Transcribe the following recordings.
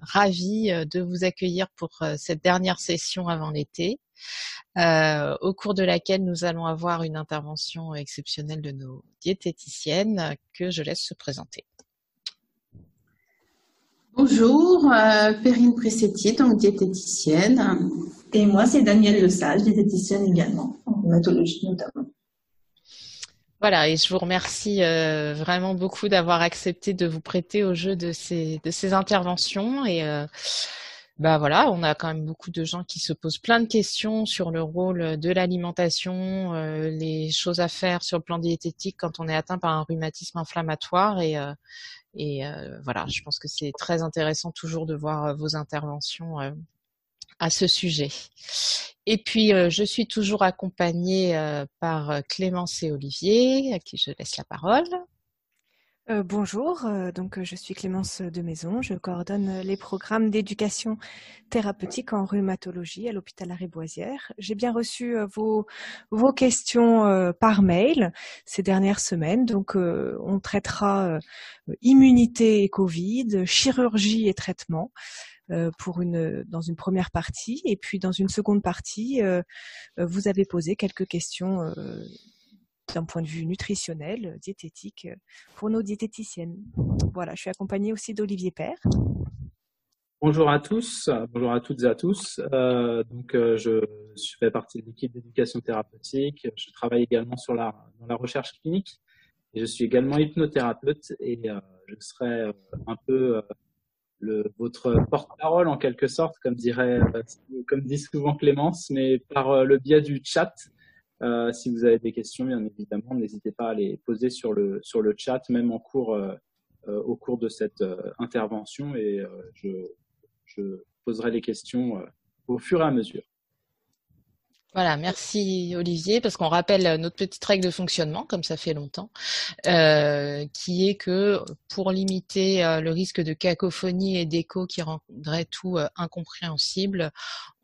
ravie de vous accueillir pour cette dernière session avant l'été, au cours de laquelle nous allons avoir une intervention exceptionnelle de nos diététiciennes que je laisse se présenter. Bonjour, euh, Perrine donc diététicienne. Et moi, c'est Danielle Lesage, diététicienne également, en rhumatologie notamment. Voilà, et je vous remercie euh, vraiment beaucoup d'avoir accepté de vous prêter au jeu de ces, de ces interventions. Et euh, bah voilà, on a quand même beaucoup de gens qui se posent plein de questions sur le rôle de l'alimentation, euh, les choses à faire sur le plan diététique quand on est atteint par un rhumatisme inflammatoire. Et, euh, et voilà, je pense que c'est très intéressant toujours de voir vos interventions à ce sujet. Et puis, je suis toujours accompagnée par Clémence et Olivier, à qui je laisse la parole. Euh, bonjour, euh, donc euh, je suis Clémence de Maison, je coordonne les programmes d'éducation thérapeutique en rhumatologie à l'hôpital Arrêt-Boisière. J'ai bien reçu vos, vos questions par mail ces dernières semaines, donc on traitera immunité et Covid, chirurgie et traitement. Une dans une première partie et puis dans une seconde partie vous avez posé quelques questions d'un point de vue nutritionnel, euh, diététique, euh, pour nos diététiciennes. Voilà, je suis accompagnée aussi d'Olivier Père. Bonjour à tous, bonjour à toutes et à tous. Euh, donc, je, fais partie de l'équipe d'éducation thérapeutique. Je travaille également sur la, dans la recherche clinique. Et je suis également hypnothérapeute et je serai un peu le, votre porte-parole en quelque sorte, comme dirait, comme dit souvent Clémence, mais par le biais du chat. Euh, si vous avez des questions, bien évidemment, n'hésitez pas à les poser sur le, sur le chat, même en cours, euh, euh, au cours de cette intervention, et je, je, poserai les questions au fur et à mesure. Voilà, merci Olivier, parce qu'on rappelle notre petite règle de fonctionnement, comme ça fait longtemps, euh, qui est que pour limiter euh, le risque de cacophonie et d'écho qui rendrait tout euh, incompréhensible,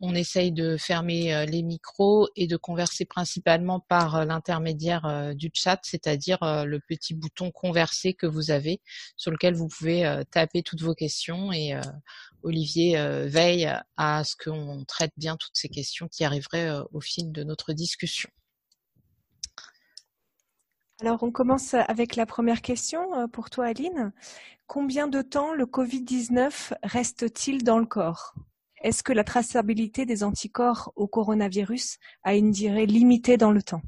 on essaye de fermer les micros et de converser principalement par l'intermédiaire du chat, c'est-à-dire le petit bouton converser que vous avez, sur lequel vous pouvez taper toutes vos questions et Olivier euh, veille à ce qu'on traite bien toutes ces questions qui arriveraient euh, au fil de notre discussion. Alors, on commence avec la première question euh, pour toi, Aline. Combien de temps le Covid-19 reste-t-il dans le corps? Est-ce que la traçabilité des anticorps au coronavirus a une durée limitée dans le temps?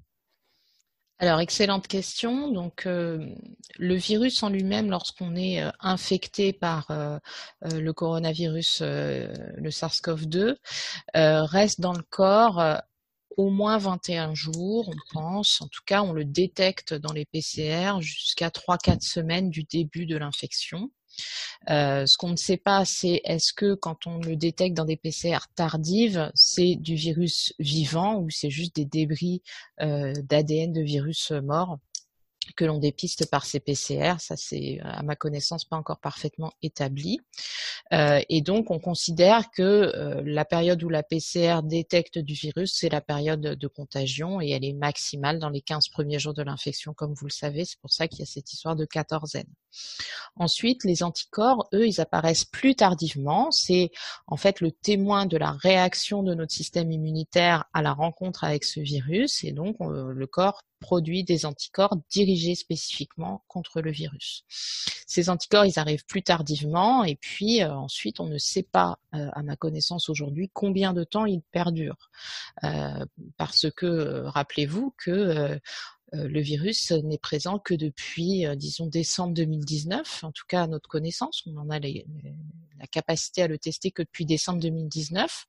Alors, excellente question. Donc, euh, le virus en lui-même, lorsqu'on est euh, infecté par euh, le coronavirus, le SARS-CoV-2, reste dans le corps au moins 21 jours, on pense. En tout cas, on le détecte dans les PCR jusqu'à 3-4 semaines du début de l'infection. Euh, ce qu'on ne sait pas, c'est est-ce que quand on le détecte dans des PCR tardives, c'est du virus vivant ou c'est juste des débris euh, d'ADN de virus mort que l'on dépiste par ces PCR. Ça, c'est à ma connaissance pas encore parfaitement établi. Euh, et donc, on considère que euh, la période où la PCR détecte du virus, c'est la période de contagion et elle est maximale dans les 15 premiers jours de l'infection, comme vous le savez. C'est pour ça qu'il y a cette histoire de quatorzaine. Ensuite, les anticorps, eux, ils apparaissent plus tardivement. C'est en fait le témoin de la réaction de notre système immunitaire à la rencontre avec ce virus. Et donc, le corps produit des anticorps dirigés spécifiquement contre le virus. Ces anticorps, ils arrivent plus tardivement et puis euh, ensuite, on ne sait pas, euh, à ma connaissance aujourd'hui, combien de temps ils perdurent. Euh, parce que, rappelez-vous que le virus n'est présent que depuis, euh, disons, décembre 2019, en tout cas à notre connaissance. On en a la capacité à le tester que depuis décembre 2019.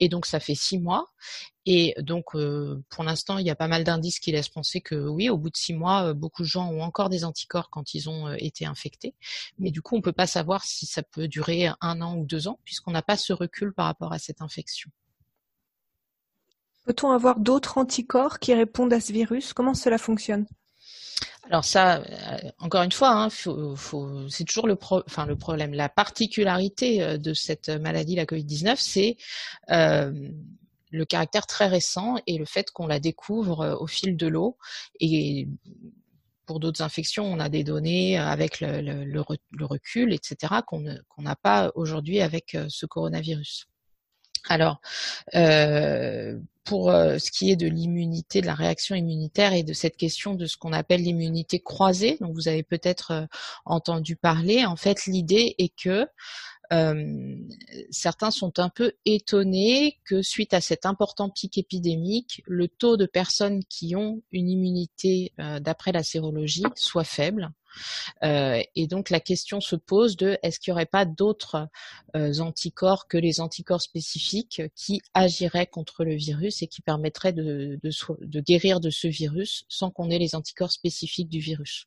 Et donc, ça fait six mois. Et donc, euh, pour l'instant, il y a pas mal d'indices qui laissent penser que oui, au bout de six mois, beaucoup de gens ont encore des anticorps quand ils ont été infectés. Mais du coup, on ne peut pas savoir si ça peut durer un an ou deux ans, puisqu'on n'a pas ce recul par rapport à cette infection. Peut-on avoir d'autres anticorps qui répondent à ce virus? Comment cela fonctionne? Alors ça, euh, encore une fois, hein, c'est toujours le, problème. La particularité euh, de cette maladie, la Covid-19, c'est euh, le caractère très récent et le fait qu'on la découvre au fil de l'eau et pour d'autres infections, on a des données avec le, recul, etc., qu'on n'a pas aujourd'hui avec ce coronavirus. Alors, pour ce qui est de l'immunité, de la réaction immunitaire et de cette question de ce qu'on appelle l'immunité croisée, donc vous avez peut-être entendu parler, en fait, l'idée est que euh, certains sont un peu étonnés que suite à cet important pic épidémique, le taux de personnes qui ont une immunité euh, d'après la sérologie soit faible. Euh, et donc la question se pose de est-ce qu'il n'y aurait pas d'autres euh, anticorps que les anticorps spécifiques qui agiraient contre le virus et qui permettraient de, de, guérir de ce virus sans qu'on ait les anticorps spécifiques du virus?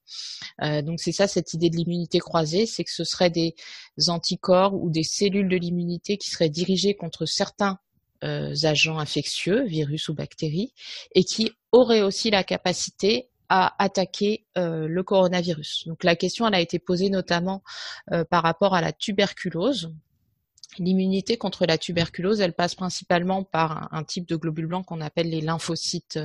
Euh, donc c'est ça cette idée de l'immunité croisée, c'est que ce seraient des anticorps ou des cellules de l'immunité qui seraient dirigées contre certains agents infectieux, virus ou bactéries, et qui auraient aussi la capacité à attaquer euh, le coronavirus. Donc la question elle a été posée notamment euh, par rapport à la tuberculose. L'immunité contre la tuberculose, elle passe principalement par un, type de globules blancs qu'on appelle les lymphocytes,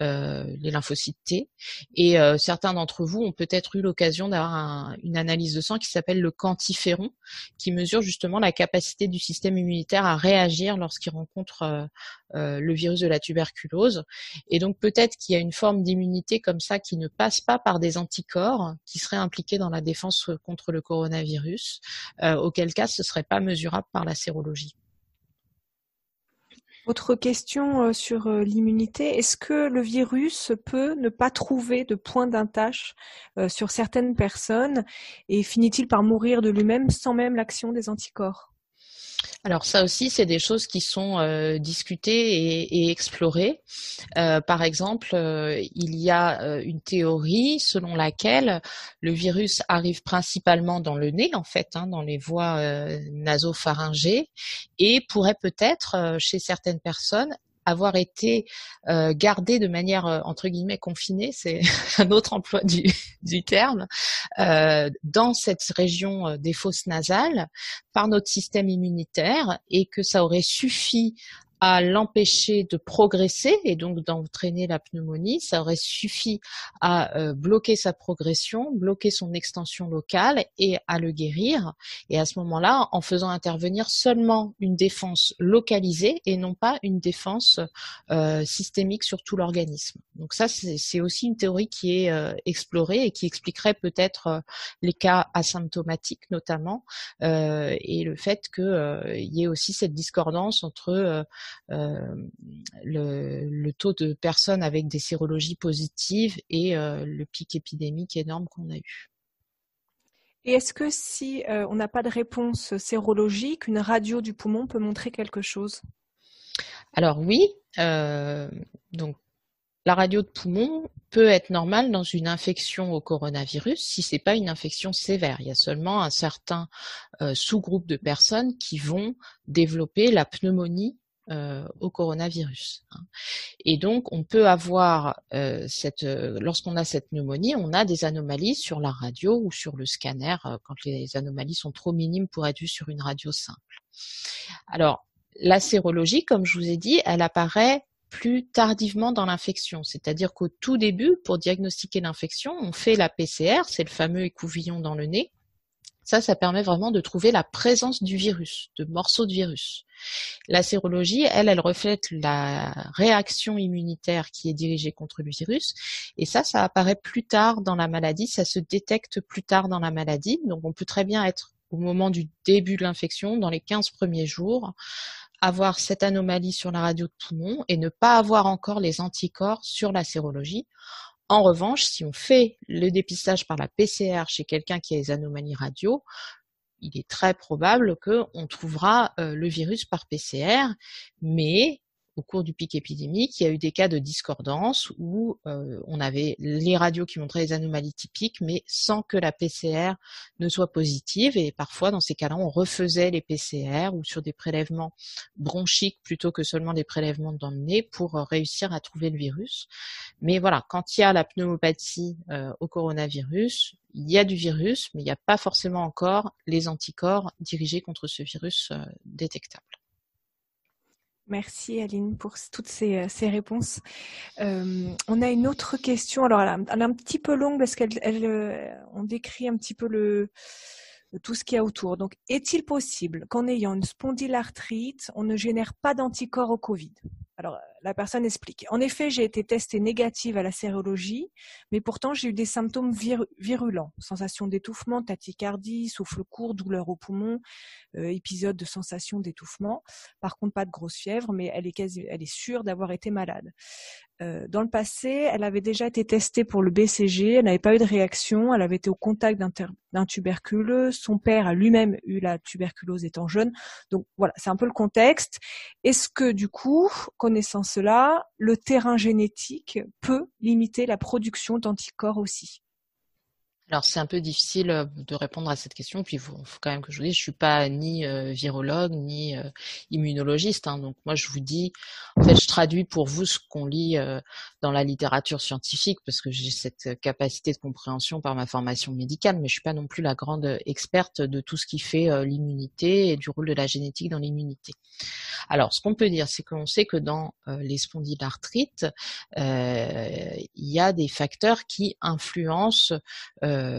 euh, les lymphocytes T. Et certains d'entre vous ont peut-être eu l'occasion d'avoir une analyse de sang qui s'appelle le quantiféron, qui mesure justement la capacité du système immunitaire à réagir lorsqu'il rencontre euh, le virus de la tuberculose. Et donc peut-être qu'il y a une forme d'immunité comme ça qui ne passe pas par des anticorps qui seraient impliqués dans la défense contre le coronavirus, euh, auquel cas ce serait pas par la sérologie. Autre question euh, sur l'immunité. Est-ce que le virus peut ne pas trouver de point d'attache sur certaines personnes et finit-il par mourir de lui-même sans même l'action des anticorps? Alors ça aussi, c'est des choses qui sont euh, discutées et, explorées. Euh, par exemple, euh, il y a une théorie selon laquelle le virus arrive principalement dans le nez, en fait, hein, dans les voies nasopharyngées, et pourrait peut-être, chez certaines personnes, avoir été euh, gardé de manière euh, entre guillemets confinée, c'est un autre emploi du, terme, euh, dans cette région des fosses nasales par notre système immunitaire et que ça aurait suffi à l'empêcher de progresser et donc d'entraîner la pneumonie. Ça aurait suffi à euh, bloquer sa progression, bloquer son extension locale et à le guérir. Et à ce moment-là, en faisant intervenir seulement une défense localisée et non pas une défense euh, systémique sur tout l'organisme. Donc ça, c'est aussi une théorie qui est euh, explorée et qui expliquerait peut-être les cas asymptomatiques notamment et le fait qu'il y ait aussi cette discordance entre euh, le, taux de personnes avec des sérologies positives et euh, le pic épidémique énorme qu'on a eu. Et est-ce que si euh, on n'a pas de réponse sérologique, une radio du poumon peut montrer quelque chose? Alors oui, donc la radio de poumon peut être normale dans une infection au coronavirus si c'est pas une infection sévère. Il y a seulement un certain sous-groupe de personnes qui vont développer la pneumonie euh, au coronavirus. Hein. Et donc, on peut avoir euh, cette, euh, lorsqu'on a cette pneumonie, on a des anomalies sur la radio ou sur le scanner quand les anomalies sont trop minimes pour être vues sur une radio simple. Alors, la sérologie, comme je vous ai dit, elle apparaît plus tardivement dans l'infection, c'est-à-dire qu'au tout début, pour diagnostiquer l'infection, on fait la PCR, c'est le fameux écouvillon dans le nez. Ça, ça permet vraiment de trouver la présence du virus, de morceaux de virus. La sérologie, elle, elle reflète la réaction immunitaire qui est dirigée contre le virus. Et ça, ça apparaît plus tard dans la maladie, ça se détecte plus tard dans la maladie. Donc on peut très bien être au moment du début de l'infection, dans les 15 premiers jours, avoir cette anomalie sur la radio de poumon et ne pas avoir encore les anticorps sur la sérologie. En revanche, si on fait le dépistage par la PCR chez quelqu'un qui a des anomalies radio, il est très probable qu'on trouvera euh, le virus par PCR, mais au cours du pic épidémique, il y a eu des cas de discordance où euh, on avait les radios qui montraient les anomalies typiques, mais sans que la PCR ne soit positive. Et parfois, dans ces cas-là, on refaisait les PCR ou sur des prélèvements bronchiques plutôt que seulement des prélèvements dans le nez pour euh, réussir à trouver le virus. Mais voilà, quand il y a la pneumopathie euh, au coronavirus, il y a du virus, mais il n'y a pas forcément encore les anticorps dirigés contre ce virus détectable. Merci Aline pour toutes ces, ces réponses. Euh, on a une autre question. Alors, elle, est un petit peu longue parce qu'elle, elle, on décrit un petit peu le, tout ce qu'il y a autour. Donc, est-il possible qu'en ayant une spondylarthrite, on ne génère pas d'anticorps au Covid? Alors, la personne explique. En effet, j'ai été testée négative à la sérologie, mais pourtant j'ai eu des symptômes virulents. Sensation d'étouffement, tachycardie, souffle court, douleur au poumon, euh, épisode de sensation d'étouffement. Par contre, pas de grosse fièvre, mais elle est, sûre d'avoir été malade. Euh, dans le passé, elle avait déjà été testée pour le BCG, elle n'avait pas eu de réaction, elle avait été au contact d'un tuberculeux, son père a lui-même eu la tuberculose étant jeune. Donc voilà, c'est un peu le contexte. Est-ce que du coup, connaissant cela, le terrain génétique peut limiter la production d'anticorps aussi alors c'est un peu difficile euh, de répondre à cette question, puis il faut, quand même que je vous dise, je suis pas ni euh, virologue ni euh, immunologiste, hein. donc moi je vous dis, en fait je traduis pour vous ce qu'on lit dans la littérature scientifique, parce que j'ai cette capacité de compréhension par ma formation médicale, mais je suis pas non plus la grande experte de tout ce qui fait l'immunité et du rôle de la génétique dans l'immunité. Alors ce qu'on peut dire, c'est qu'on sait que dans les spondylarthrites, il y a des facteurs qui influencent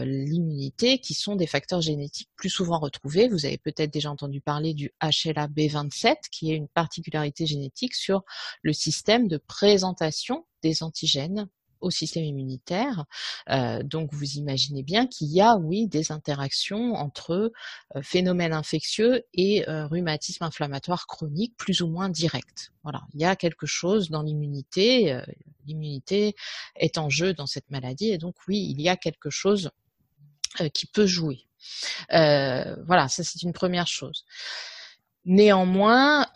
l'immunité, qui sont des facteurs génétiques plus souvent retrouvés. Vous avez peut-être déjà entendu parler du HLA-B27, qui est une particularité génétique sur le système de présentation des antigènes au système immunitaire. Euh, donc vous imaginez bien qu'il y a, oui, des interactions entre euh, phénomènes infectieux et euh, rhumatisme inflammatoire chronique plus ou moins direct. Voilà, il y a quelque chose dans l'immunité. l'immunité est en jeu dans cette maladie et donc oui, il y a quelque chose qui peut jouer. voilà, ça c'est une première chose. Néanmoins,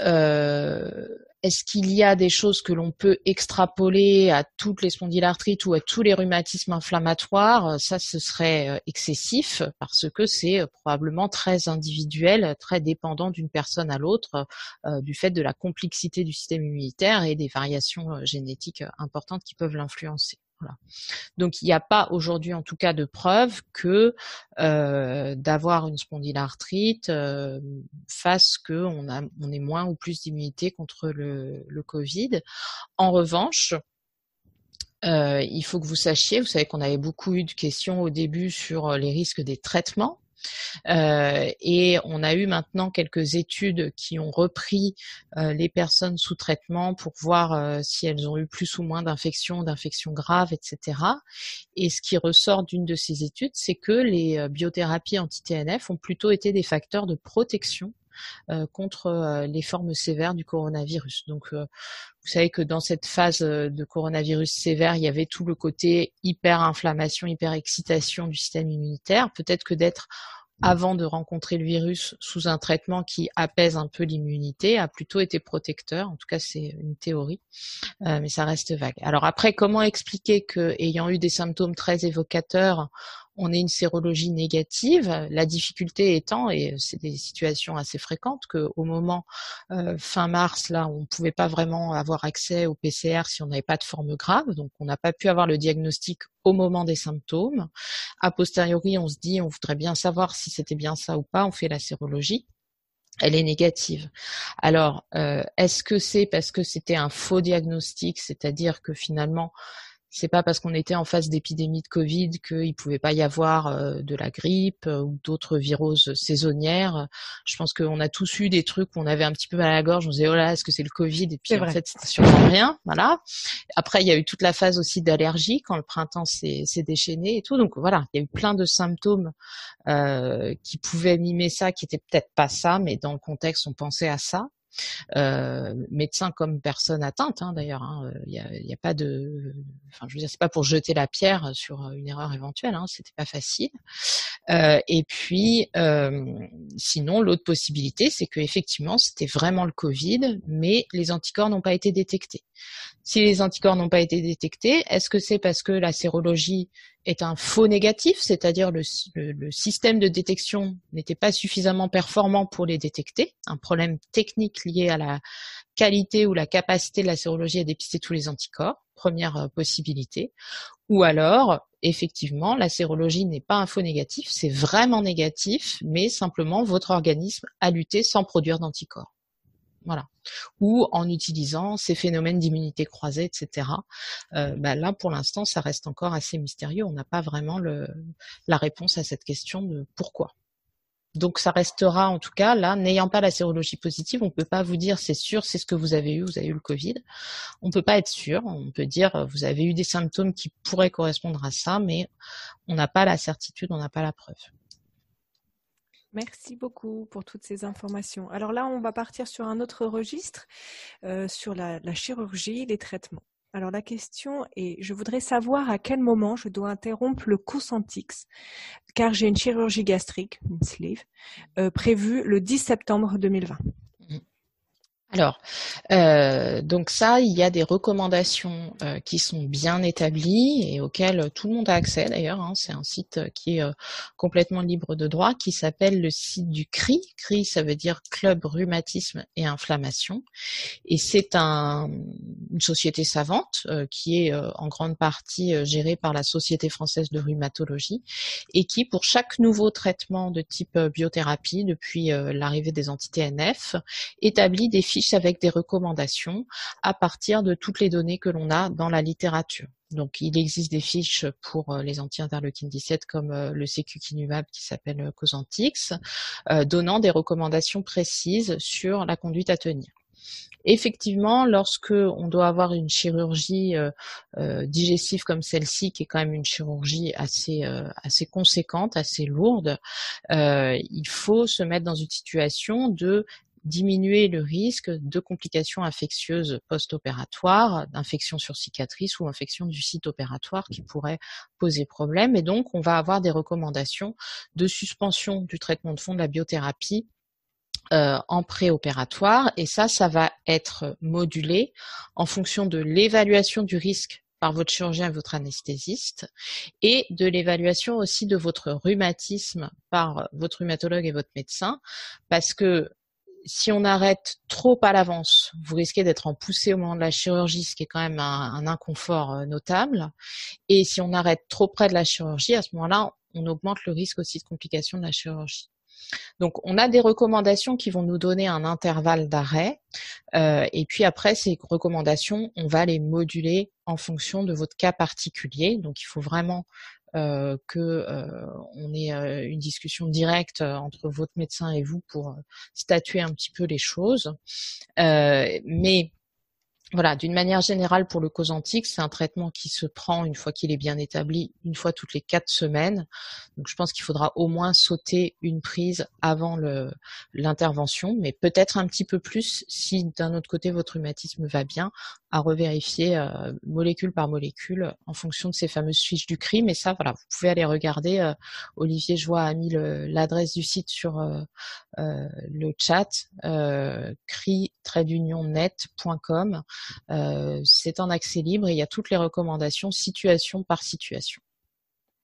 est-ce qu'il y a des choses que l'on peut extrapoler à toutes les spondylarthrites ou à tous les rhumatismes inflammatoires? Ça, ce serait euh, excessif parce que c'est euh, probablement très individuel, très dépendant d'une personne à l'autre euh, du fait de la complexité du système immunitaire et des variations génétiques importantes qui peuvent l'influencer. Donc il n'y a pas aujourd'hui en tout cas de preuve que euh, d'avoir une spondylarthrite euh, fasse qu'on on ait moins ou plus d'immunité contre le, le, Covid. En revanche, euh, il faut que vous sachiez, vous savez qu'on avait beaucoup eu de questions au début sur les risques des traitements. Euh, et on a eu maintenant quelques études qui ont repris euh, les personnes sous traitement pour voir euh, si elles ont eu plus ou moins d'infections, d'infections graves, etc. Et ce qui ressort d'une de ces études, c'est que les biothérapies anti-TNF ont plutôt été des facteurs de protection contre les formes sévères du coronavirus. Donc, vous savez que dans cette phase de coronavirus sévère, il y avait tout le côté hyper-inflammation, hyper-excitation du système immunitaire. Peut-être que d'être avant de rencontrer le virus sous un traitement qui apaise un peu l'immunité a plutôt été protecteur. En tout cas, c'est une théorie, mais ça reste vague. Alors après, comment expliquer que, ayant eu des symptômes très évocateurs, on ait une sérologie négative. La difficulté étant, et c'est des situations assez fréquentes, qu'au moment euh, fin mars, là, on ne pouvait pas vraiment avoir accès au PCR si on n'avait pas de forme grave, donc on n'a pas pu avoir le diagnostic au moment des symptômes. A posteriori, on se dit, on voudrait bien savoir si c'était bien ça ou pas, on fait la sérologie elle est négative. Alors, euh, est-ce que c'est parce que c'était un faux diagnostic, c'est-à-dire que finalement c'est pas parce qu'on était en phase d'épidémie de Covid qu'il pouvait pas y avoir euh, de la grippe euh, ou d'autres viroses saisonnières. Je pense qu'on a tous eu des trucs où on avait un petit peu mal à la gorge, on se disait oh là est-ce que c'est le Covid? Et puis en fait c'était sûrement rien, voilà. Après il y a eu toute la phase aussi d'allergie quand le printemps s'est déchaîné et tout, donc voilà il y a eu plein de symptômes euh, qui pouvaient mimer ça, qui étaient peut-être pas ça, mais dans le contexte on pensait à ça. Euh, médecin comme personne atteinte hein, d'ailleurs. Hein, il hein, n'y a, a, pas de, enfin je veux dire c'est pas pour jeter la pierre sur une erreur éventuelle, hein, c'était pas facile. Euh, et puis euh, sinon l'autre possibilité c'est que effectivement c'était vraiment le Covid, mais les anticorps n'ont pas été détectés. Si les anticorps n'ont pas été détectés, est-ce que c'est parce que la sérologie est un faux négatif, c'est-à-dire le, système de détection n'était pas suffisamment performant pour les détecter, un problème technique lié à la qualité ou la capacité de la sérologie à dépister tous les anticorps, première euh, possibilité, ou alors effectivement la sérologie n'est pas un faux négatif, c'est vraiment négatif, mais simplement votre organisme a lutté sans produire d'anticorps. Voilà. Ou en utilisant ces phénomènes d'immunité croisée, etc. Euh, bah là, pour l'instant, ça reste encore assez mystérieux. On n'a pas vraiment la réponse à cette question de pourquoi. Donc ça restera en tout cas là, n'ayant pas la sérologie positive, on ne peut pas vous dire c'est sûr, c'est ce que vous avez eu, vous avez eu le Covid. On ne peut pas être sûr. On peut dire vous avez eu des symptômes qui pourraient correspondre à ça, mais on n'a pas la certitude, on n'a pas la preuve. Merci beaucoup pour toutes ces informations. Alors là, on va partir sur un autre registre, euh, sur la, la, chirurgie, les traitements. Alors la question est, je voudrais savoir à quel moment je dois interrompre le Cosentix, car j'ai une chirurgie gastrique, une sleeve, euh, prévue le 10 septembre 2020. Alors, euh, donc ça, il y a des recommandations euh, qui sont bien établies et auxquelles tout le monde a accès d'ailleurs. Hein. C'est un site qui est euh, complètement libre de droit, qui s'appelle le site du CRI. CRI, ça veut dire Club Rhumatisme et Inflammation. Et c'est un, une société savante euh, qui est en grande partie gérée par la Société française de rhumatologie et qui, pour chaque nouveau traitement de type biothérapie depuis l'arrivée des anti-TNF, établit des fiches avec des recommandations à partir de toutes les données que l'on a dans la littérature. Donc, il existe des fiches pour euh, les anti-interleukine 17 comme euh, le sécukinumab qui s'appelle euh, Cosentix, donnant des recommandations précises sur la conduite à tenir. Effectivement, lorsque on doit avoir une chirurgie digestive comme celle-ci, qui est quand même une chirurgie assez conséquente, assez lourde, il faut se mettre dans une situation de diminuer le risque de complications infectieuses post-opératoires, d'infection sur cicatrice ou infection du site opératoire qui pourrait poser problème. Et donc, on va avoir des recommandations de suspension du traitement de fond de la biothérapie euh, en préopératoire. Et ça, ça va être modulé en fonction de l'évaluation du risque par votre chirurgien et votre anesthésiste, et de l'évaluation aussi de votre rhumatisme par votre rhumatologue et votre médecin, parce que si on arrête trop à l'avance, vous risquez d'être en poussée au moment de la chirurgie, ce qui est quand même un, inconfort euh, notable. Et si on arrête trop près de la chirurgie, à ce moment-là, on augmente le risque aussi de complications de la chirurgie. Donc, on a des recommandations qui vont nous donner un intervalle d'arrêt. Euh, et puis après, ces recommandations, on va les moduler en fonction de votre cas particulier. Donc, il faut vraiment euh, que euh, on ait euh, une discussion directe entre votre médecin et vous pour statuer un petit peu les choses. mais voilà, d'une manière générale, pour le Cosantic, c'est un traitement qui se prend une fois qu'il est bien établi, une fois toutes les quatre semaines. Donc, je pense qu'il faudra au moins sauter une prise avant l'intervention, mais peut-être un petit peu plus si d'un autre côté votre rhumatisme va bien, à revérifier euh, molécule par molécule en fonction de ces fameuses fiches du CRI. Mais ça, voilà, vous pouvez aller regarder. Euh, Olivier Joie a mis l'adresse du site sur euh, le chat, cri-net.com. C'est en accès libre et il y a toutes les recommandations situation par situation.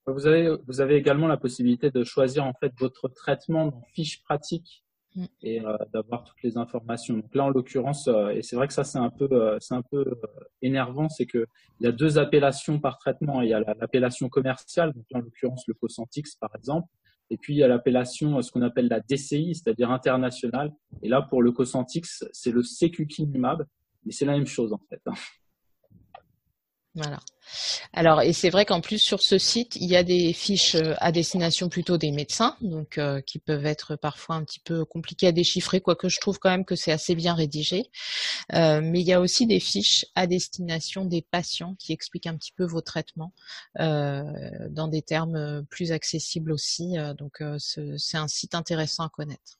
Vous avez, vous avez également la possibilité de choisir en fait votre traitement dans fiche pratique Mm. et euh, d'avoir toutes les informations. Donc là, en l'occurrence, euh, et c'est vrai que ça c'est un peu, euh, c'est un peu énervant, c'est que il y a deux appellations par traitement. Il y a l'appellation commerciale, donc en l'occurrence le Cosentix par exemple, et puis il y a l'appellation, ce qu'on appelle la DCI, c'est-à-dire internationale. Et là, pour le Cosentix, c'est le Secukinumab, mais c'est la même chose en fait. Voilà. Alors, et c'est vrai qu'en plus sur ce site, il y a des fiches euh, à destination plutôt des médecins, donc euh, qui peuvent être parfois un petit peu compliquées à déchiffrer, quoique je trouve quand même que c'est assez bien rédigé. Euh, mais il y a aussi des fiches à destination des patients qui expliquent un petit peu vos traitements dans des termes plus accessibles aussi. donc, c'est un site intéressant à connaître.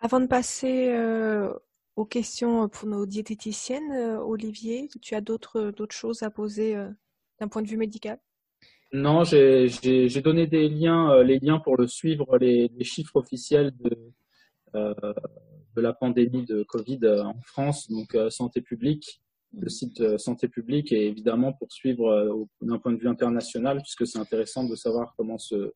Avant de passer aux questions pour nos diététiciennes, euh, Olivier Tu as d'autres choses à poser euh, d'un point de vue médical? Non, j'ai donné des liens, euh, les liens pour le suivre, les, chiffres officiels de, de la pandémie de Covid en France, donc Santé publique, le site Santé publique, et évidemment pour suivre d'un point de vue international, puisque c'est intéressant de savoir comment se euh,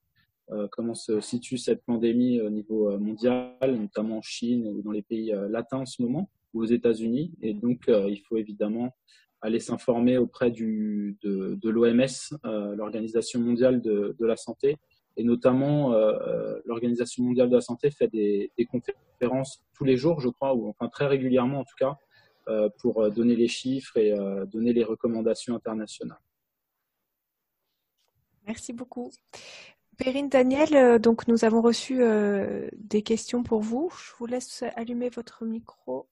comment se situe cette pandémie au niveau euh, mondial, notamment en Chine ou dans les pays euh, latins en ce moment, ou aux États-Unis. Et donc, il faut évidemment aller s'informer auprès de, l'OMS, l'Organisation mondiale de, la santé, Et notamment, l'Organisation mondiale de la santé fait des, conférences tous les jours, je crois, ou enfin très régulièrement en tout cas, pour donner les chiffres et donner les recommandations internationales. Merci beaucoup. Perrine Daniel, euh, donc nous avons reçu euh, des questions pour vous. Je vous laisse allumer votre micro.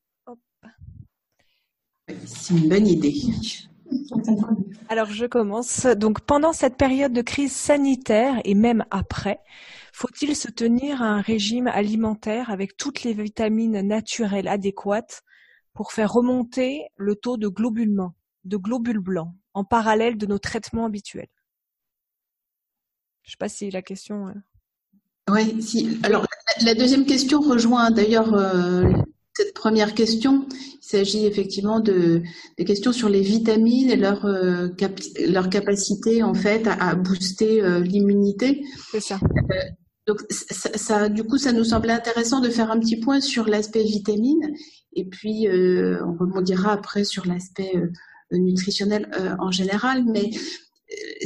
C'est une bonne idée. Alors je commence. Donc pendant cette période de crise sanitaire et même après, faut-il se tenir à un régime alimentaire avec toutes les vitamines naturelles adéquates pour faire remonter le taux de globules, de globules blancs en parallèle de nos traitements habituels? Je ne sais pas si la question. Euh, oui, si. Alors, la deuxième question rejoint d'ailleurs euh, cette première question. Il s'agit effectivement de des questions sur les vitamines et leur euh, leur capacité en fait à, booster l'immunité. C'est ça. donc ça, du coup, ça nous semblait intéressant de faire un petit point sur l'aspect vitamine et puis on rebondira après sur l'aspect nutritionnel en général, mais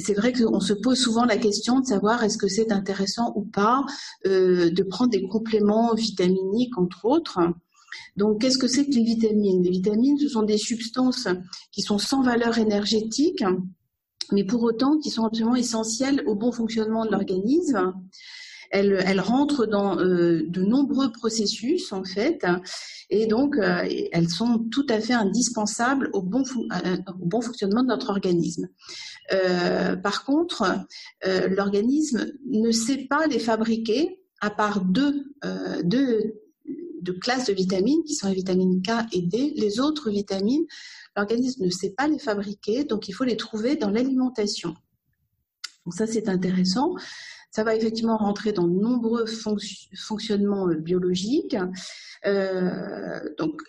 c'est vrai qu'on se pose souvent la question de savoir est-ce que c'est intéressant ou pas euh, de prendre des compléments vitaminiques, entre autres. Donc, qu'est-ce que c'est que les vitamines? Les vitamines, ce sont des substances qui sont sans valeur énergétique, mais pour autant qui sont absolument essentielles au bon fonctionnement de l'organisme. Elles, elles, rentrent dans euh, de nombreux processus en fait, et donc euh, elles sont tout à fait indispensables au bon, bon fonctionnement de notre organisme. Euh, par contre, euh, l'organisme ne sait pas les fabriquer à part euh, deux, classes de vitamines qui sont les vitamines K et D. Les autres vitamines, l'organisme ne sait pas les fabriquer, donc il faut les trouver dans l'alimentation. Donc ça, c'est intéressant. Ça va effectivement rentrer dans de nombreux fonctionnements biologiques. donc,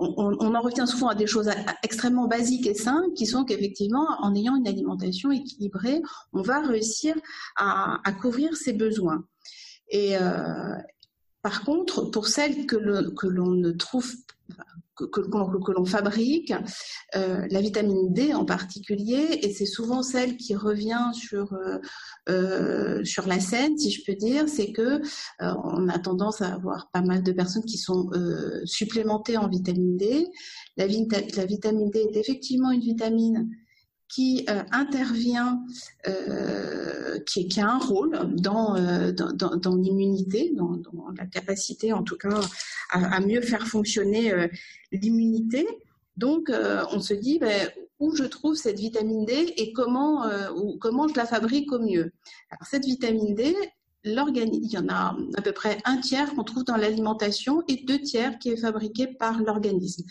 on, en revient souvent à des choses extrêmement basiques et simples qui sont qu'effectivement, en ayant une alimentation équilibrée, on va réussir à, couvrir ses besoins. Et euh, par contre, pour celles que l'on ne trouve que, l'on fabrique, euh, la vitamine D en particulier, et c'est souvent celle qui revient sur euh, euh, sur la scène, si je peux dire, c'est que on a tendance à avoir pas mal de personnes qui sont supplémentées en vitamine D. La, la vitamine D est effectivement une vitamine qui euh, intervient, euh, qui, a un rôle dans, euh, dans, dans, l'immunité, dans, la capacité en tout cas à, mieux faire fonctionner l'immunité. Donc on se dit ben, où je trouve cette vitamine D et comment, ou comment je la fabrique au mieux? Alors cette vitamine D, il y en a à peu près un tiers qu'on trouve dans l'alimentation et deux tiers qui est fabriqué par l'organisme.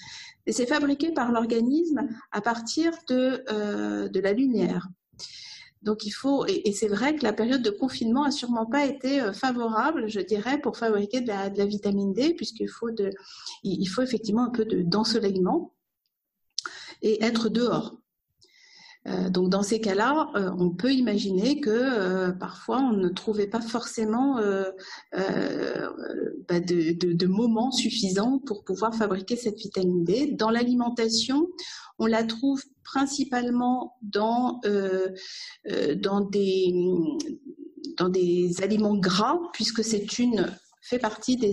Et c'est fabriqué par l'organisme à partir de, euh, la lumière. Donc il faut, et, c'est vrai que la période de confinement a sûrement pas été euh, favorable, je dirais, pour fabriquer de la, vitamine D, puisqu'il faut il faut effectivement un peu d'ensoleillement et être dehors. Euh, donc dans ces cas-là, euh, on peut imaginer que euh, parfois on ne trouvait pas forcément bah, de, moments suffisants pour pouvoir fabriquer cette vitamine D. Dans l'alimentation, on la trouve principalement dans, dans des aliments gras, puisque c'est une fait partie des,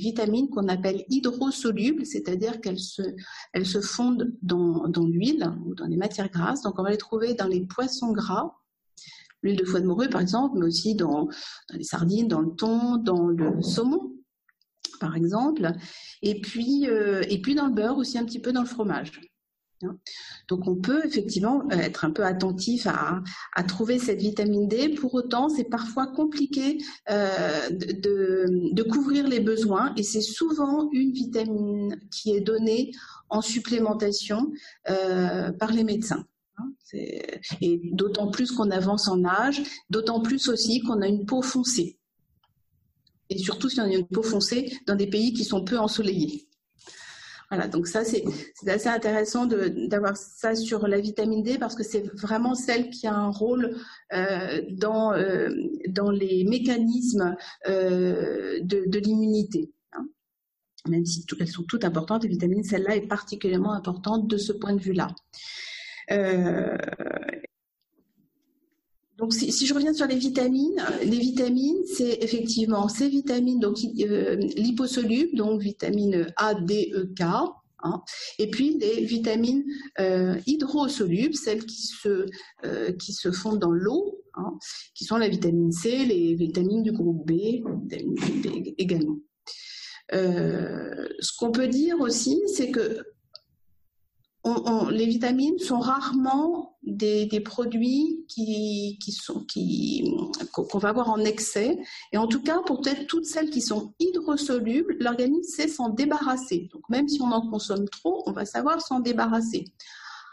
vitamines qu'on appelle hydrosolubles, c'est-à-dire qu'elles se, fondent dans, l'huile ou dans les matières grasses. Donc on va les trouver dans les poissons gras, l'huile de foie de morue par exemple, mais aussi dans, les sardines, dans le thon, dans le saumon par exemple, et puis, euh, et puis dans le beurre aussi un petit peu dans le fromage. Hein. Donc on peut effectivement euh, être un peu attentif à, trouver cette vitamine D. Pour autant, c'est parfois compliqué euh, de, couvrir les besoins et c'est souvent une vitamine qui est donnée en supplémentation euh, par les médecins. Hein. Et d'autant plus qu'on avance en âge, d'autant plus aussi qu'on a une peau foncée. Et surtout si on a une peau foncée dans des pays qui sont peu ensoleillés. Voilà, donc ça, c'est assez intéressant d'avoir ça sur la vitamine D parce que c'est vraiment celle qui a un rôle euh, dans, euh, dans les mécanismes euh, de, l'immunité. Hein. Même si elles sont toutes importantes, les vitamines, celle-là est particulièrement importante de ce point de vue-là. Donc, si, je reviens sur les vitamines, les vitamines, c'est effectivement ces vitamines donc euh, liposolubles, donc vitamines A, D, E, K, hein, et puis les vitamines euh, hydrosolubles, celles qui se euh, qui se fondent dans l'eau, hein, qui sont la vitamine C, les vitamines du groupe B, également. ce qu'on peut dire aussi, c'est que les vitamines sont rarement des, produits qui, sont qu'on va avoir en excès. Et en tout cas, pour toutes celles qui sont hydrosolubles, l'organisme sait s'en débarrasser. Donc même si on en consomme trop, on va savoir s'en débarrasser.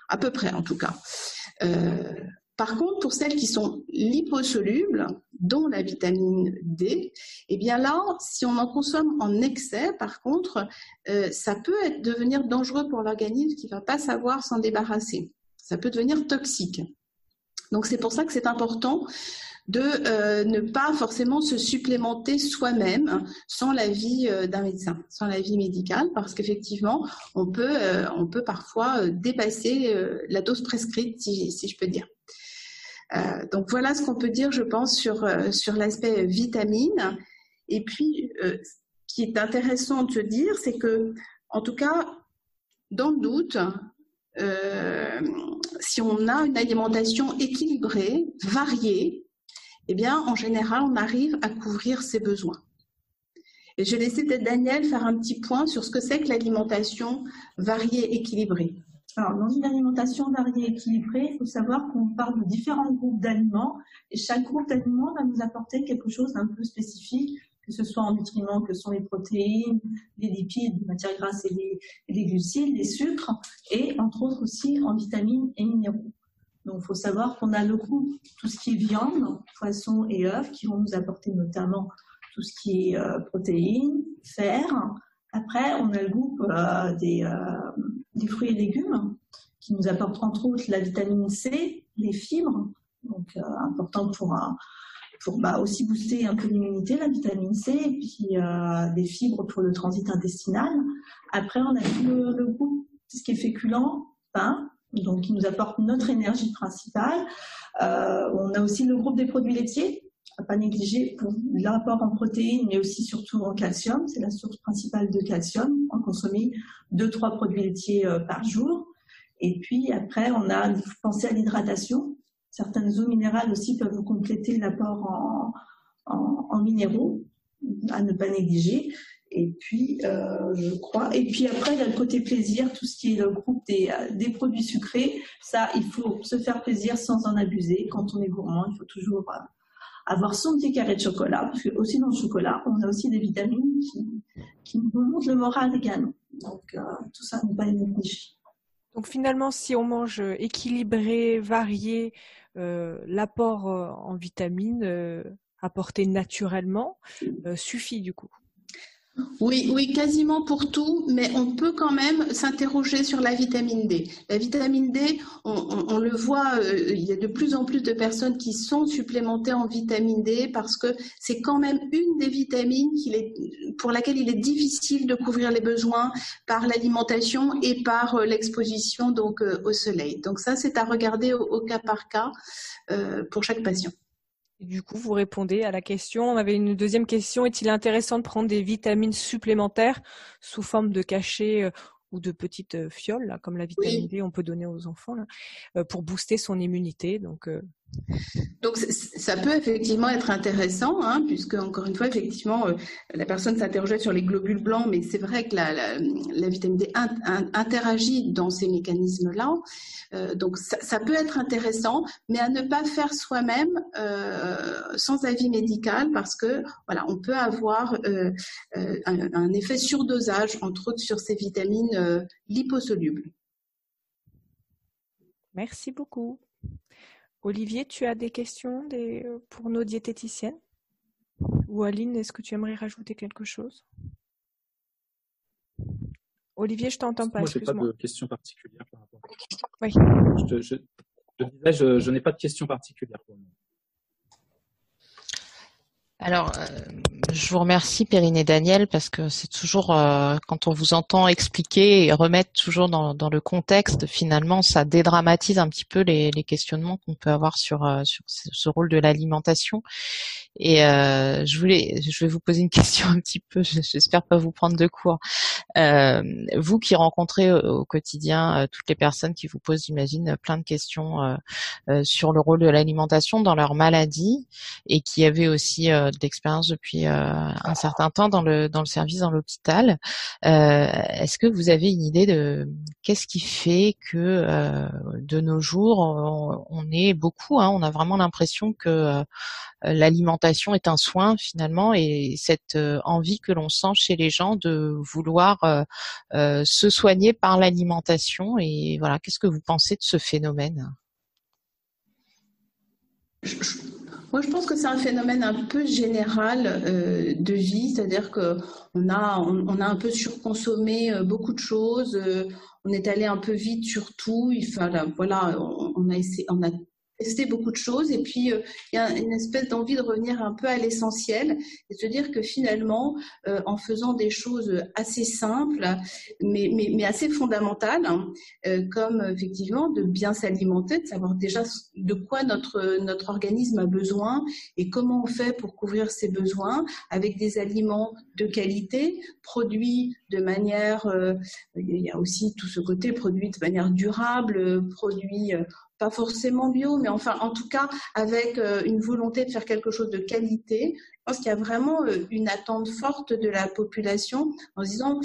À peu près, en tout cas. Euh, par contre, pour celles qui sont liposolubles, dont la vitamine D, eh bien là, si on en consomme en excès, par contre, euh, ça peut devenir dangereux pour l'organisme qui ne va pas savoir s'en débarrasser. Ça peut devenir toxique. Donc c'est pour ça que c'est important de euh, ne pas forcément se supplémenter soi-même sans l'avis euh, d'un médecin, sans l'avis médical, parce qu'effectivement, on peut parfois dépasser la dose prescrite, si je peux dire. Euh, donc voilà ce qu'on peut dire, je pense, sur, euh, sur l'aspect vitamine. Et puis, euh, ce qui est intéressant de se dire, c'est que, en tout cas, dans le doute, si on a une alimentation équilibrée, variée, eh bien, en général, on arrive à couvrir ses besoins. Et je vais laisser Daniel faire un petit point sur ce que c'est que l'alimentation variée équilibrée. Alors, dans une alimentation variée et équilibrée, il faut savoir qu'on parle de différents groupes d'aliments et chaque groupe d'aliments va nous apporter quelque chose d'un peu spécifique, que ce soit en nutriments que sont les protéines, les lipides, les matières grasses et les, glucides, les sucres, et entre autres aussi en vitamines et minéraux. Donc, il faut savoir qu'on a le groupe, tout ce qui est viande, poisson et œufs, qui vont nous apporter notamment tout ce qui est euh, protéines, fer. Après, on a le groupe euh, des, euh, des fruits et légumes qui nous apportent entre autres la vitamine C, les fibres, donc euh, important pour, pour bah, aussi booster un peu l'immunité, la vitamine C, et puis euh, des fibres pour le transit intestinal. Après, on a le, le groupe, ce qui est féculent, pain, donc qui nous apporte notre énergie principale. Euh, on a aussi le groupe des produits laitiers, à pas négliger pour l'apport en protéines, mais aussi surtout en calcium. C'est la source principale de calcium. En consommer deux, trois produits laitiers euh, par jour. Et puis après, on a pensé à l'hydratation. Certaines eaux minérales aussi peuvent compléter l'apport en, en, minéraux, à ne pas négliger. Et puis, euh, je crois. Et puis après, il y a le côté plaisir, tout ce qui est le groupe des, euh, des produits sucrés. Ça, il faut se faire plaisir sans en abuser. Quand on est gourmand, il faut toujours avoir son petit carré de chocolat, parce que aussi dans le chocolat, on a aussi des vitamines qui, qui nous montrent le moral également. Donc euh, tout ça n'est pas négliger. Donc finalement, si on mange équilibré, varié, euh, l'apport euh, en vitamines apporté naturellement suffit du coup. Oui, oui, quasiment pour tout, mais on peut quand même s'interroger sur la vitamine D. La vitamine D, on, le voit, euh, il y a de plus en plus de personnes qui sont supplémentées en vitamine D parce que c'est quand même une des vitamines pour laquelle il est difficile de couvrir les besoins par l'alimentation et par euh, l'exposition euh, au soleil. Donc ça, c'est à regarder au, cas par cas pour chaque patient. Et du coup, vous répondez à la question. On avait une deuxième question. Est-il intéressant de prendre des vitamines supplémentaires sous forme de cachets euh, ou de petites euh, fioles, comme la vitamine D, on peut donner aux enfants, euh, pour booster son immunité? Donc, donc ça peut effectivement être intéressant, hein, puisque encore une fois, effectivement, la personne s'interrogeait sur les globules blancs, mais c'est vrai que la, vitamine D interagit dans ces mécanismes-là. Euh, donc ça, peut être intéressant, mais à ne pas faire soi-même euh, sans avis médical parce que voilà, on peut avoir euh, un, effet surdosage, entre autres sur ces vitamines liposolubles. Merci beaucoup. Olivier, tu as des questions pour nos diététiciennes? Ou Aline, est-ce que tu aimerais rajouter quelque chose? Olivier, je t'entends pas. Moi, je n'ai pas de questions particulières par rapport Oui. Je, je, je, je, n'ai pas de questions particulières pour moi. Alors, euh, je vous remercie Perrine et Daniel parce que c'est toujours euh, quand on vous entend expliquer et remettre toujours dans, le contexte, finalement, ça dédramatise un petit peu les, questionnements qu'on peut avoir sur, euh, sur ce rôle de l'alimentation. Et euh, je voulais, je vais vous poser une question un petit peu. J'espère pas vous prendre de court. Euh, vous qui rencontrez au, quotidien euh, toutes les personnes qui vous posent, j'imagine, plein de questions euh, sur le rôle de l'alimentation dans leur maladie et qui avaient aussi de l'expérience depuis un certain temps dans le dans le service dans l'hôpital. Est-ce que vous avez une idée de qu'est-ce qui fait que de nos jours on, on est beaucoup, hein, on a vraiment l'impression que l'alimentation est un soin finalement et cette euh, envie que l'on sent chez les gens de vouloir euh, euh, se soigner par l'alimentation. Et voilà qu'est-ce que vous pensez de ce phénomène? Moi, je pense que c'est un phénomène un peu général de vie, c'est-à-dire que on a, on, a un peu surconsommé beaucoup de choses, on est allé un peu vite sur tout. Il voilà, on, a essayé, on a tester beaucoup de choses. Et puis euh, il y a une espèce d'envie de revenir un peu à l'essentiel et de se dire que finalement euh, en faisant des choses assez simples mais, mais, mais assez fondamentales hein, euh, comme effectivement de bien s'alimenter de savoir déjà de quoi notre notre organisme a besoin et comment on fait pour couvrir ses besoins avec des aliments de qualité produits de manière il y a aussi tout ce côté produit de manière durable produit pas forcément bio, mais enfin, en tout cas, avec euh, une volonté de faire quelque chose de qualité. Je pense qu'il y a vraiment euh, une attente forte de la population en disant,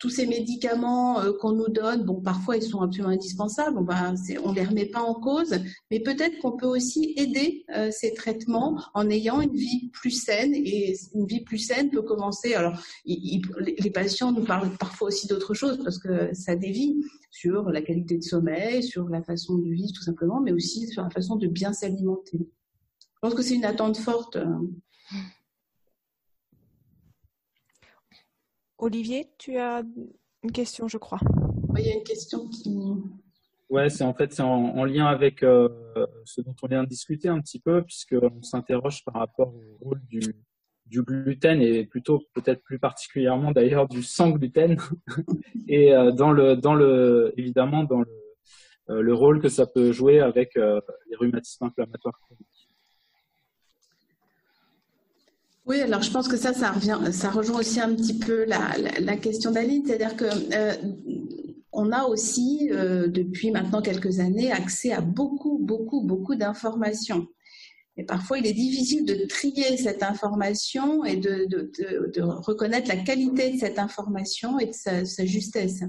tous ces médicaments euh, qu'on nous donne, bon, parfois ils sont absolument indispensables, on ne les remet pas en cause, mais peut-être qu'on peut aussi aider euh, ces traitements en ayant une vie plus saine. Et une vie plus saine peut commencer. Alors, les patients nous parlent parfois aussi d'autres choses parce que ça dévie sur la qualité de sommeil, sur la façon de vivre tout simplement, mais aussi sur la façon de bien s'alimenter. Je pense que c'est une attente forte. Olivier, tu as une question, je crois. Oui, il y a une question qui. Ouais, c'est en fait c'est en, lien avec euh, ce dont on vient de discuter un petit peu, puisqu'on s'interroge par rapport au rôle du, gluten et plutôt peut-être plus particulièrement d'ailleurs du sans gluten et euh, dans le dans le évidemment dans le, euh, le rôle que ça peut jouer avec les rhumatismes inflammatoires chroniques. Oui, alors je pense que ça, ça revient, ça rejoint aussi un petit peu la, question d'Aline, c'est-à-dire que euh, on a aussi euh, depuis maintenant quelques années accès à beaucoup, beaucoup, beaucoup d'informations. Et parfois, il est difficile de trier cette information et de, reconnaître la qualité de cette information et de sa, justesse.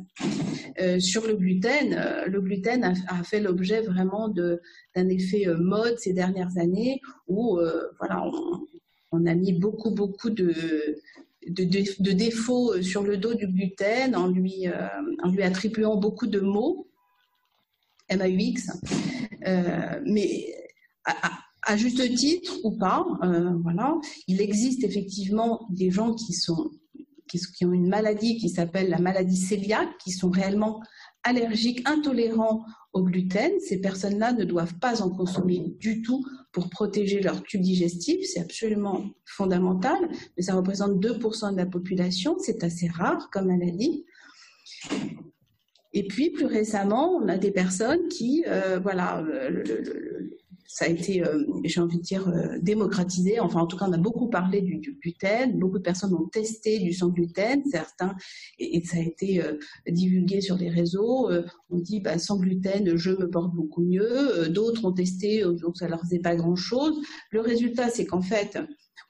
Euh, sur le gluten, le gluten a, fait l'objet vraiment d'un effet mode ces dernières années où voilà, on, on a mis beaucoup, beaucoup de, défauts euh, sur le dos du gluten en lui, euh, attribuant beaucoup de mots, MAUX, euh, mais à, juste titre ou pas, il existe effectivement des gens qui, ont une maladie qui s'appelle la maladie cœliaque, qui sont réellement allergiques, intolérants au gluten. Ces personnes-là ne doivent pas en consommer du tout pour protéger leur tube digestif. C'est absolument fondamental, mais ça représente 2% de la population. C'est assez rare comme maladie. Et puis, plus récemment, on a des personnes qui, euh, voilà, le, ça a été, euh, j'ai envie de dire, euh, démocratisé. Enfin, en tout cas, on a beaucoup parlé du, gluten. Beaucoup de personnes ont testé du sans gluten, certains, et, ça a été euh, divulgué sur les réseaux. on dit, bah, sans gluten, je me porte beaucoup mieux. D'autres ont testé, donc ça leur faisait pas grand-chose. Le résultat, c'est qu'en fait,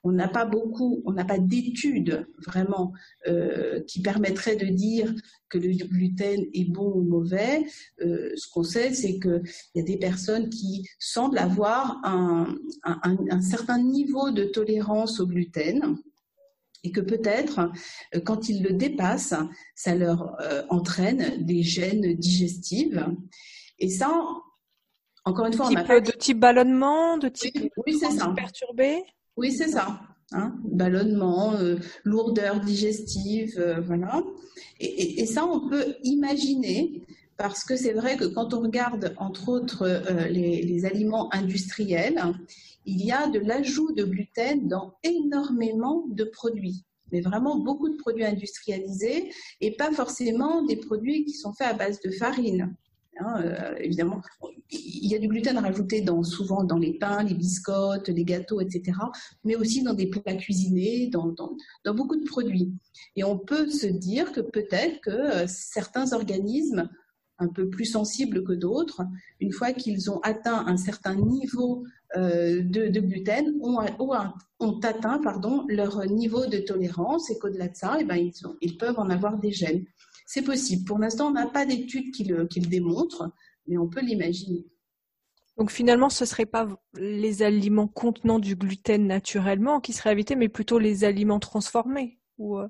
on n'a pas beaucoup, on n'a pas d'études vraiment euh, qui permettraient de dire que le gluten est bon ou mauvais. Euh, ce qu'on sait, c'est qu'il y a des personnes qui semblent avoir un, certain niveau de tolérance au gluten et que peut-être, euh, quand ils le dépassent, ça leur entraîne des gènes digestives. Et ça, encore une fois, on a de type ballonnement, de type oui, c'est ça. perturbé. Oui, c'est ça. Hein, ballonnement, euh, lourdeur digestive, euh, voilà. Et, ça, on peut imaginer, parce que c'est vrai que quand on regarde, entre autres, euh, les, aliments industriels, il y a de l'ajout de gluten dans énormément de produits mais vraiment beaucoup de produits industrialisés et pas forcément des produits qui sont faits à base de farine. Hein, euh, évidemment, il y a du gluten rajouté souvent dans les pains, les biscottes, les gâteaux, etc., mais aussi dans des plats cuisinés, dans, beaucoup de produits. Et on peut se dire que peut-être que euh, certains organismes un peu plus sensibles que d'autres, une fois qu'ils ont atteint un certain niveau euh, de, gluten, ont, atteint leur niveau de tolérance et qu'au-delà de ça, eh ben, ils, ils peuvent en avoir des gènes. C'est possible. Pour l'instant, on n'a pas d'études qui le, démontrent, mais on peut l'imaginer. Donc finalement, ce ne serait pas les aliments contenant du gluten naturellement qui seraient évités, mais plutôt les aliments transformés ou, euh,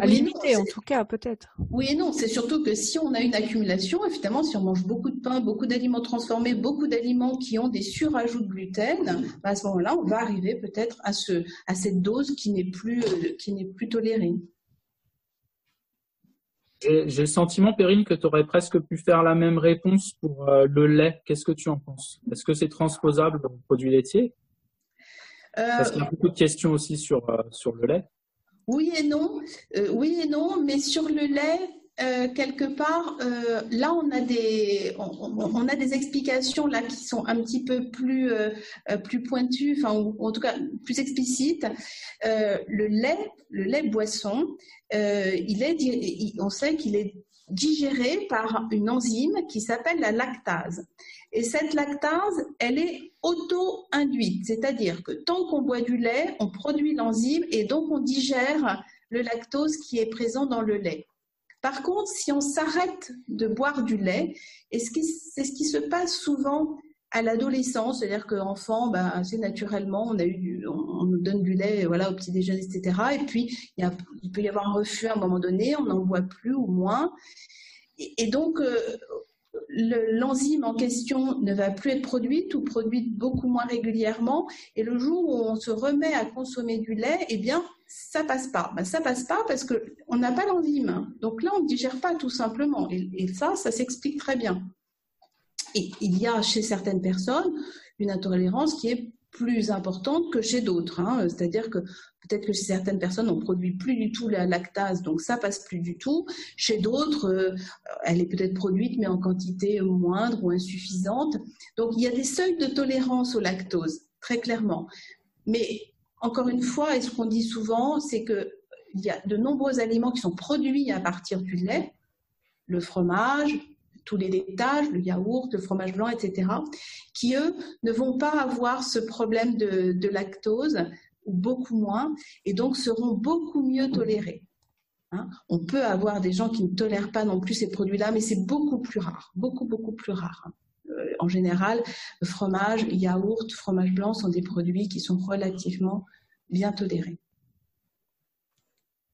à limiter en tout cas peut-être. Oui et non, c'est surtout que si on a une accumulation, évidemment, si on mange beaucoup de pain, beaucoup d'aliments transformés, beaucoup d'aliments qui ont des surajouts de gluten, bah, à ce moment-là, on va arriver peut-être à, ce, à cette dose qui n'est plus, euh, qui n'est plus tolérée. J'ai le sentiment, Perrine, que tu aurais presque pu faire la même réponse pour euh, le lait. Qu'est-ce que tu en penses? Est-ce que c'est transposable aux produits laitiers euh, Parce qu'il y a beaucoup de questions aussi sur, euh, sur le lait. Oui et non. oui et non, mais sur le lait, euh, quelque part, euh, là, on a des, on, a des explications là qui sont un petit peu plus, euh, plus pointues, enfin, ou, en tout cas plus explicites. le lait, le lait boisson, il est, on sait qu'il est digéré par une enzyme qui s'appelle la lactase. Et cette lactase, elle est auto-induite, c'est-à-dire que tant qu'on boit du lait, on produit l'enzyme et donc on digère le lactose qui est présent dans le lait. Par contre, si on s'arrête de boire du lait, c'est ce qui se passe souvent à l'adolescence, c'est-à-dire qu'enfant, ben, assez naturellement, on, a eu on, nous donne du lait voilà, au petit déjeuner, etc. Et puis, il, peut y avoir un refus à un moment donné, on n'en boit plus ou moins. Et, donc, euh, l'enzyme en question ne va plus être produite ou produite beaucoup moins régulièrement. Et le jour où on se remet à consommer du lait, eh bien, ça passe pas. Ben, ça passe pas parce qu'on n'a pas l'enzyme. Donc là, on ne digère pas tout simplement. Et, ça, ça s'explique très bien. Et il y a chez certaines personnes une intolérance qui est plus importante que chez d'autres. Hein. C'est-à-dire que peut-être que chez certaines personnes, on produit plus du tout la lactase, donc ça passe plus du tout. Chez d'autres, euh, elle est peut-être produite, mais en quantité moindre ou insuffisante. Donc il y a des seuils de tolérance au lactose, très clairement. Mais encore une fois, et ce qu'on dit souvent, c'est qu'il y a de nombreux aliments qui sont produits à partir du lait, le fromage, tous les laitages, le yaourt, le fromage blanc, etc., qui, eux, ne vont pas avoir ce problème de, lactose, ou beaucoup moins, et donc seront beaucoup mieux tolérés. Hein. On peut avoir des gens qui ne tolèrent pas non plus ces produits-là, mais c'est beaucoup plus rare, beaucoup, beaucoup plus rare. Euh, en général, fromage, yaourt, fromage blanc sont des produits qui sont relativement bien tolérés.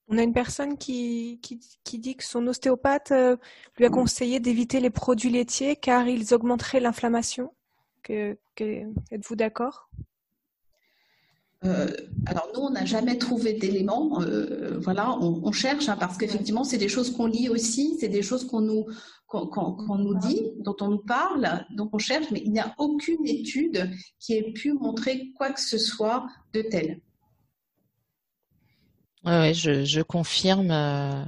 On a une personne qui, dit que son ostéopathe euh, lui a conseillé d'éviter les produits laitiers car ils augmenteraient l'inflammation. Êtes-vous d'accord? Euh, alors nous, on n'a jamais trouvé d'éléments. Euh, voilà, on, cherche hein, parce qu'effectivement, c'est des choses qu'on lit aussi, c'est des choses qu'on nous qu'on nous dit, dont on nous parle, donc on cherche, mais il n'y a aucune étude qui ait pu montrer quoi que ce soit de tel. Ouais, je, je confirme. Euh,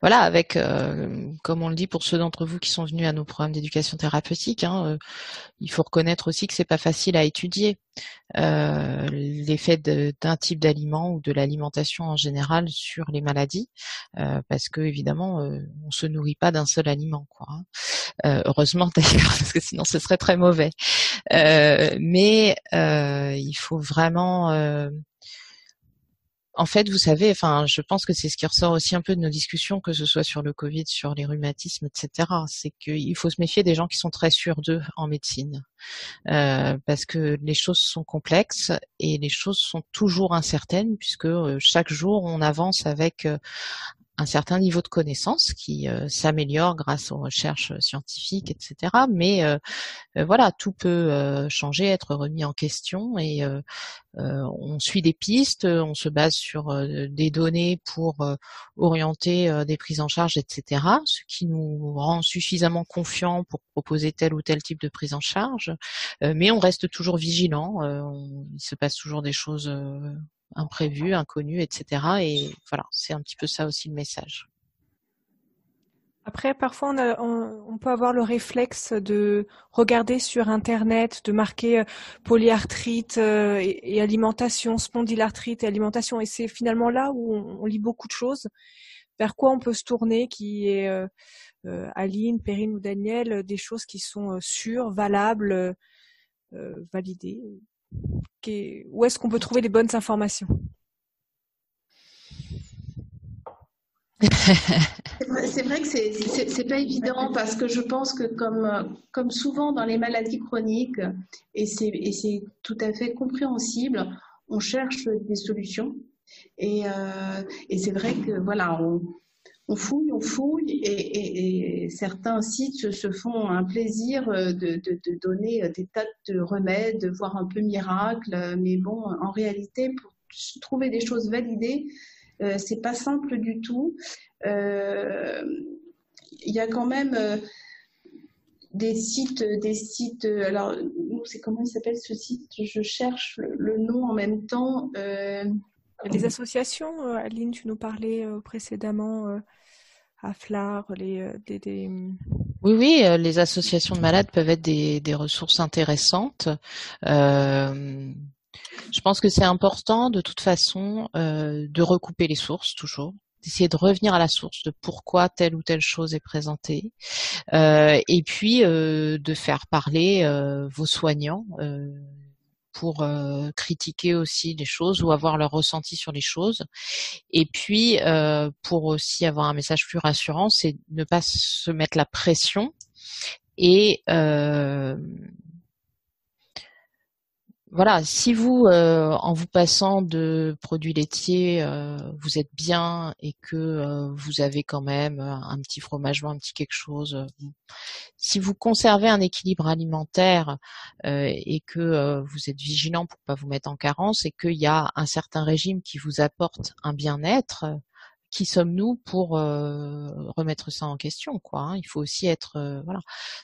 voilà, avec, euh, comme on le dit pour ceux d'entre vous qui sont venus à nos programmes d'éducation thérapeutique, hein, euh, il faut reconnaître aussi que c'est pas facile à étudier l'effet d'un type d'aliment ou de l'alimentation en général sur les maladies, parce que évidemment, on se nourrit pas d'un seul aliment, quoi. Hein. heureusement d'ailleurs, parce que sinon ce serait très mauvais. mais il faut vraiment en fait, vous savez, enfin, je pense que c'est ce qui ressort aussi un peu de nos discussions, que ce soit sur le Covid, sur les rhumatismes, etc. C'est qu'il faut se méfier des gens qui sont très sûrs d'eux en médecine, euh, parce que les choses sont complexes et les choses sont toujours incertaines, puisque euh, chaque jour on avance avec euh, un certain niveau de connaissance qui s'améliore grâce aux recherches scientifiques, etc. Mais voilà, tout peut changer, être remis en question et on suit des pistes, on se base sur des données pour orienter des prises en charge, etc. Ce qui nous rend suffisamment confiants pour proposer tel ou tel type de prise en charge. mais on reste toujours vigilant. il se passe toujours des choses imprévus, inconnus, etc. Et voilà, c'est un petit peu ça aussi le message. Après, parfois, on, peut avoir le réflexe de regarder sur Internet, de marquer euh, polyarthrite euh, et, alimentation, spondylarthrite et alimentation. Et c'est finalement là où on, lit beaucoup de choses. Vers quoi on peut se tourner, qui est euh, Aline, Perrine ou Daniel, des choses qui sont sûres, valables, validées. Où est-ce qu'on peut trouver les bonnes informations? C'est vrai que c'est pas évident parce que je pense que comme, comme souvent dans les maladies chroniques, et c'est tout à fait compréhensible, on cherche des solutions. Et, euh, et c'est vrai que voilà, on, fouille, on fouille, et, certains sites se, font un plaisir de, de, donner des tas de remèdes, voire un peu miracles. Mais bon, en réalité, pour trouver des choses validées, euh, c'est pas simple du tout. Euh, il y a quand même euh, des sites, des sites. Alors, c'est comment il s'appelle ce site? Je cherche le, nom en même temps. Les associations, Aline, tu nous parlais précédemment les, des, Oui, oui, les associations de malades peuvent être des, des ressources intéressantes. Euh, je pense que c'est important de toute façon euh, de recouper les sources toujours d'essayer de revenir à la source de pourquoi telle ou telle chose est présentée, euh, et puis euh, de faire parler vos soignants pour critiquer aussi les choses ou avoir leur ressenti sur les choses, et puis pour aussi avoir un message plus rassurant, c'est ne pas se mettre la pression et voilà, si vous, euh, en vous passant de produits laitiers, euh, vous êtes bien et que euh, vous avez quand même un petit fromage un petit quelque chose, si vous conservez un équilibre alimentaire et que vous êtes vigilant pour pas vous mettre en carence et qu'il y a un certain régime qui vous apporte un bien-être, qui sommes-nous pour euh, remettre ça en question quoi hein. Il faut aussi être euh, voilà.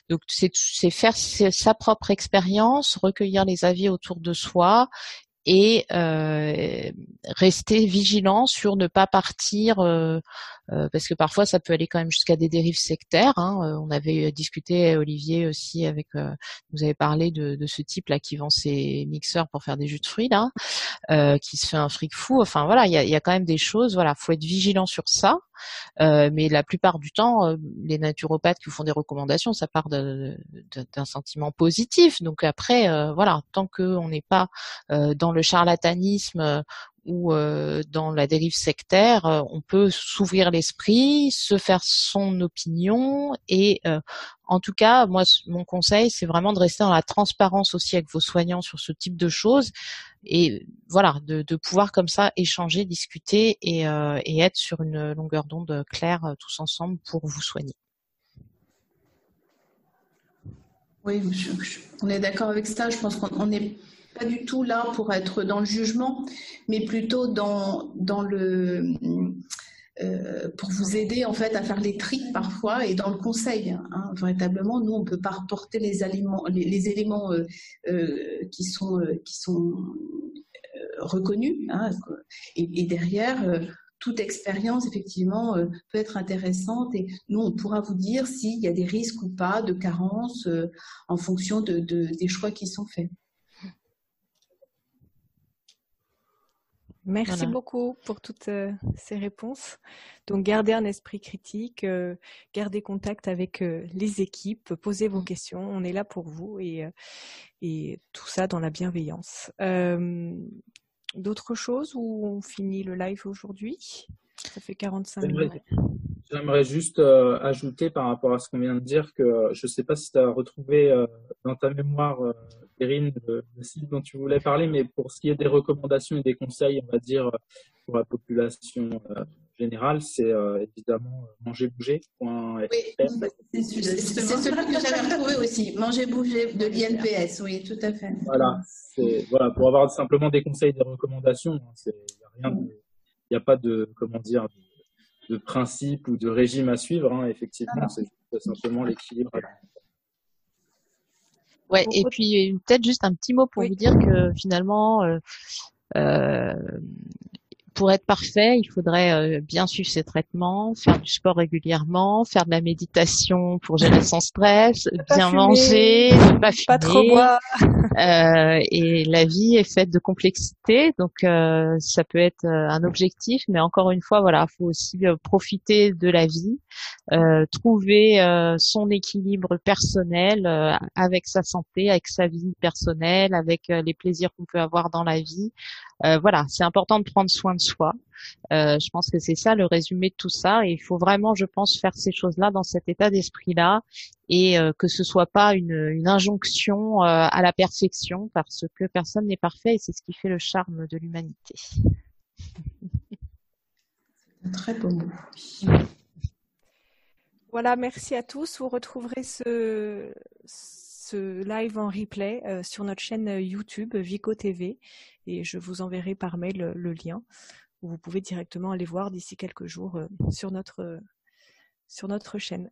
Donc c'est faire sa propre expérience, recueillir les avis autour de soi et euh, rester vigilant sur ne pas partir euh, parce que parfois ça peut aller quand même jusqu'à des dérives sectaires. Hein. Euh, on avait discuté Olivier aussi avec, euh, vous avez parlé de, de, ce type là qui vend ses mixeurs pour faire des jus de fruits là, qui se fait un fric fou. Enfin voilà, il y a, y a, quand même des choses. Voilà, faut être vigilant sur ça. Euh, mais la plupart du temps, les naturopathes qui vous font des recommandations, ça part d'un sentiment positif. Donc après, voilà, tant qu'on n'est pas dans le charlatanisme ou euh, dans la dérive sectaire, euh, on peut s'ouvrir l'esprit, se faire son opinion et euh, en tout cas, moi, mon conseil, c'est vraiment de rester dans la transparence aussi avec vos soignants sur ce type de choses et voilà, de, pouvoir comme ça échanger, discuter et, être sur une longueur d'onde claire tous ensemble pour vous soigner. Oui, on est d'accord avec ça. Je pense qu'on est pas du tout là pour être dans le jugement, mais plutôt dans, le euh, pour vous aider en fait à faire les tri parfois et dans le conseil. Hein, véritablement, nous on peut pas reporter les éléments euh, euh, qui sont reconnus. Hein, et, derrière toute expérience, effectivement, peut être intéressante et nous, on pourra vous dire s'il y a des risques ou pas de carence en fonction de, de, des choix qui sont faits. Merci beaucoup pour toutes euh, ces réponses. Donc, gardez un esprit critique, euh, gardez contact avec euh, les équipes, posez vos questions. On est là pour vous et, et tout ça dans la bienveillance. D'autres choses ou on finit le live aujourd'hui? Ça fait 45 minutes. J'aimerais juste euh, ajouter par rapport à ce qu'on vient de dire que je ne sais pas si tu as retrouvé euh, dans ta mémoire, euh, Erin, le, site dont tu voulais parler, mais pour ce qui est des recommandations et des conseils, on va dire, pour la population générale, c'est évidemment mangerbouger.fr. Oui, c'est celui que j'avais retrouvé aussi, mangerbouger de l'INPS, oui, tout à fait. Voilà, voilà pour avoir simplement des conseils, des recommandations, il hein, n'y a, a pas de, comment dire, de principe ou de régime à suivre. Hein, effectivement, c'est simplement l'équilibre. Ouais, et puis peut-être juste un petit mot pour vous dire que finalement, euh, euh, pour être parfait, il faudrait euh, bien suivre ses traitements, faire du sport régulièrement, faire de la méditation pour gérer son stress, bien manger, ne pas fumer. Pas trop boire. Euh, et la vie est faite de complexité, donc euh, ça peut être un objectif, mais encore une fois, voilà, faut aussi profiter de la vie, trouver son équilibre personnel avec sa santé, avec sa vie personnelle, avec les plaisirs qu'on peut avoir dans la vie. voilà, c'est important de prendre soin de soi. Euh, je pense que c'est ça le résumé de tout ça. Et il faut vraiment, je pense, faire ces choses-là dans cet état d'esprit-là et euh, que ce soit pas une, injonction euh, à la perfection parce que personne n'est parfait et c'est ce qui fait le charme de l'humanité. Très beau mot. Voilà, merci à tous. Vous retrouverez ce, ce live en replay sur notre chaîne YouTube Vico TV et je vous enverrai par mail le lien vous pouvez directement aller voir d'ici quelques jours euh, sur notre, sur notre chaîne.